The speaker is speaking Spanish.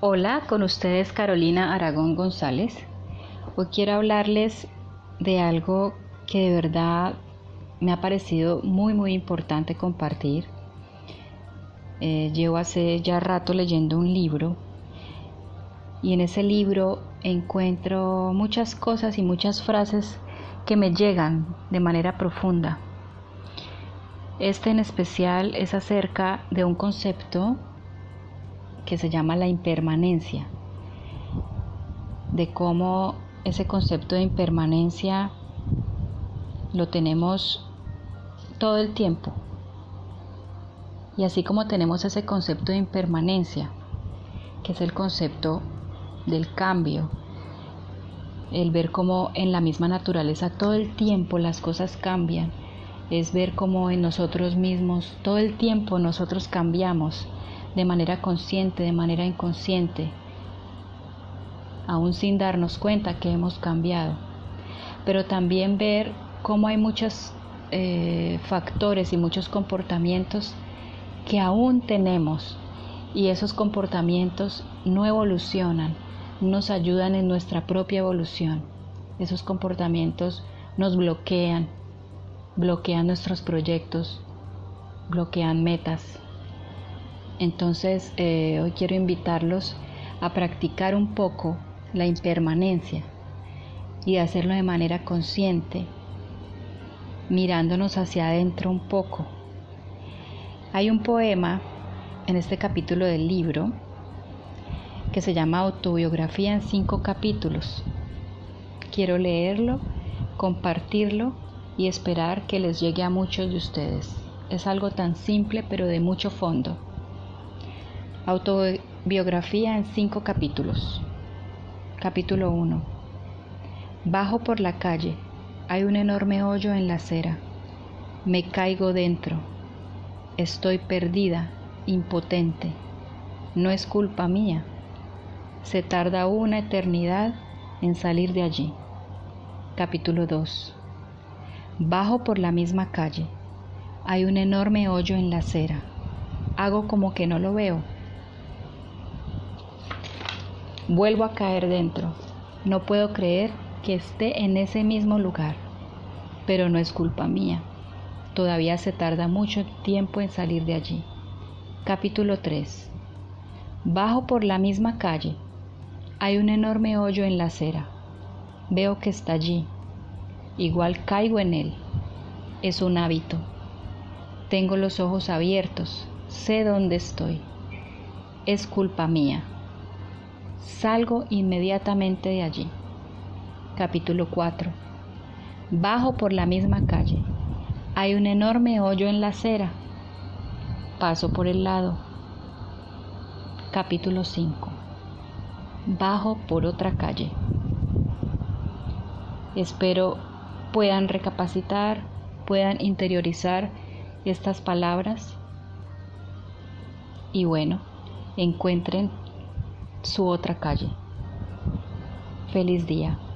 Hola, con ustedes Carolina Aragón González. Hoy quiero hablarles de algo que de verdad me ha parecido muy muy importante compartir. Eh, llevo hace ya rato leyendo un libro y en ese libro encuentro muchas cosas y muchas frases que me llegan de manera profunda. Este en especial es acerca de un concepto que se llama la impermanencia, de cómo ese concepto de impermanencia lo tenemos todo el tiempo. Y así como tenemos ese concepto de impermanencia, que es el concepto del cambio, el ver cómo en la misma naturaleza todo el tiempo las cosas cambian, es ver cómo en nosotros mismos todo el tiempo nosotros cambiamos de manera consciente, de manera inconsciente, aún sin darnos cuenta que hemos cambiado. Pero también ver cómo hay muchos eh, factores y muchos comportamientos que aún tenemos y esos comportamientos no evolucionan, nos ayudan en nuestra propia evolución. Esos comportamientos nos bloquean, bloquean nuestros proyectos, bloquean metas, entonces, eh, hoy quiero invitarlos a practicar un poco la impermanencia y hacerlo de manera consciente, mirándonos hacia adentro un poco. Hay un poema en este capítulo del libro que se llama Autobiografía en cinco capítulos. Quiero leerlo, compartirlo y esperar que les llegue a muchos de ustedes. Es algo tan simple pero de mucho fondo. Autobiografía en cinco capítulos. Capítulo 1. Bajo por la calle. Hay un enorme hoyo en la acera. Me caigo dentro. Estoy perdida, impotente. No es culpa mía. Se tarda una eternidad en salir de allí. Capítulo 2. Bajo por la misma calle. Hay un enorme hoyo en la acera. Hago como que no lo veo Vuelvo a caer dentro. No puedo creer que esté en ese mismo lugar, pero no es culpa mía. Todavía se tarda mucho tiempo en salir de allí. Capítulo 3. Bajo por la misma calle. Hay un enorme hoyo en la acera. Veo que está allí. Igual caigo en él. Es un hábito. Tengo los ojos abiertos. Sé dónde estoy. Es culpa mía. Salgo inmediatamente de allí. Capítulo 4. Bajo por la misma calle. Hay un enorme hoyo en la acera. Paso por el lado. Capítulo 5. Bajo por otra calle. Espero puedan recapacitar, puedan interiorizar estas palabras y bueno, encuentren su otra calle. Feliz día.